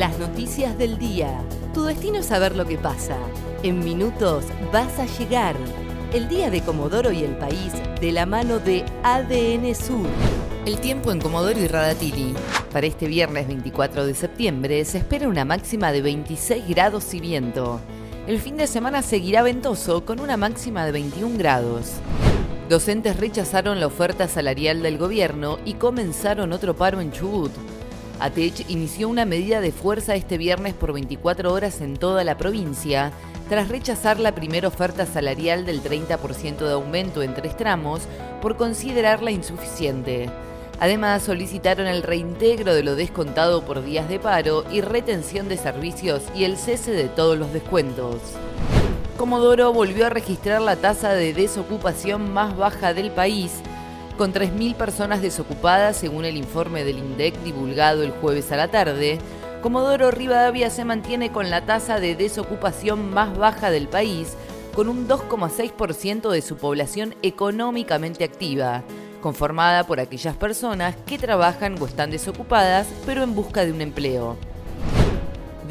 Las noticias del día. Tu destino es saber lo que pasa. En minutos vas a llegar. El día de Comodoro y el país de la mano de ADN Sur. El tiempo en Comodoro y Radatili. Para este viernes 24 de septiembre se espera una máxima de 26 grados y viento. El fin de semana seguirá ventoso con una máxima de 21 grados. Docentes rechazaron la oferta salarial del gobierno y comenzaron otro paro en Chubut. ATECH inició una medida de fuerza este viernes por 24 horas en toda la provincia, tras rechazar la primera oferta salarial del 30% de aumento en tres tramos por considerarla insuficiente. Además, solicitaron el reintegro de lo descontado por días de paro y retención de servicios y el cese de todos los descuentos. Comodoro volvió a registrar la tasa de desocupación más baja del país, con 3.000 personas desocupadas según el informe del INDEC divulgado el jueves a la tarde. Comodoro Rivadavia se mantiene con la tasa de desocupación más baja del país, con un 2,6% de su población económicamente activa, conformada por aquellas personas que trabajan o están desocupadas, pero en busca de un empleo.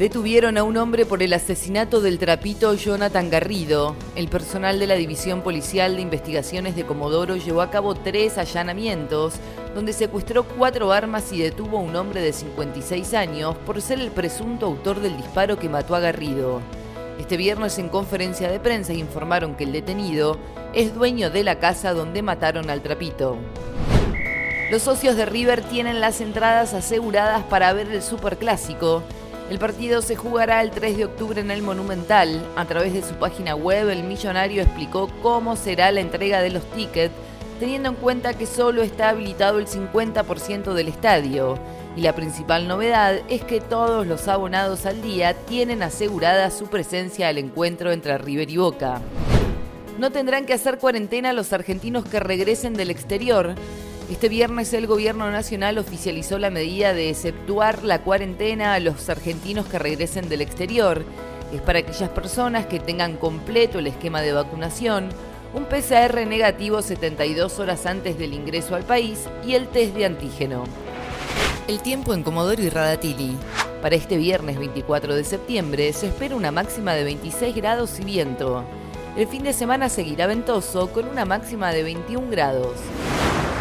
Detuvieron a un hombre por el asesinato del trapito Jonathan Garrido. El personal de la División Policial de Investigaciones de Comodoro llevó a cabo tres allanamientos, donde secuestró cuatro armas y detuvo a un hombre de 56 años por ser el presunto autor del disparo que mató a Garrido. Este viernes en conferencia de prensa informaron que el detenido es dueño de la casa donde mataron al trapito. Los socios de River tienen las entradas aseguradas para ver el Superclásico. El partido se jugará el 3 de octubre en el Monumental. A través de su página web, el millonario explicó cómo será la entrega de los tickets, teniendo en cuenta que solo está habilitado el 50% del estadio. Y la principal novedad es que todos los abonados al día tienen asegurada su presencia al encuentro entre River y Boca. No tendrán que hacer cuarentena los argentinos que regresen del exterior. Este viernes el gobierno nacional oficializó la medida de exceptuar la cuarentena a los argentinos que regresen del exterior. Es para aquellas personas que tengan completo el esquema de vacunación, un PCR negativo 72 horas antes del ingreso al país y el test de antígeno. El tiempo en Comodoro y Radatili. Para este viernes 24 de septiembre se espera una máxima de 26 grados y viento. El fin de semana seguirá ventoso con una máxima de 21 grados.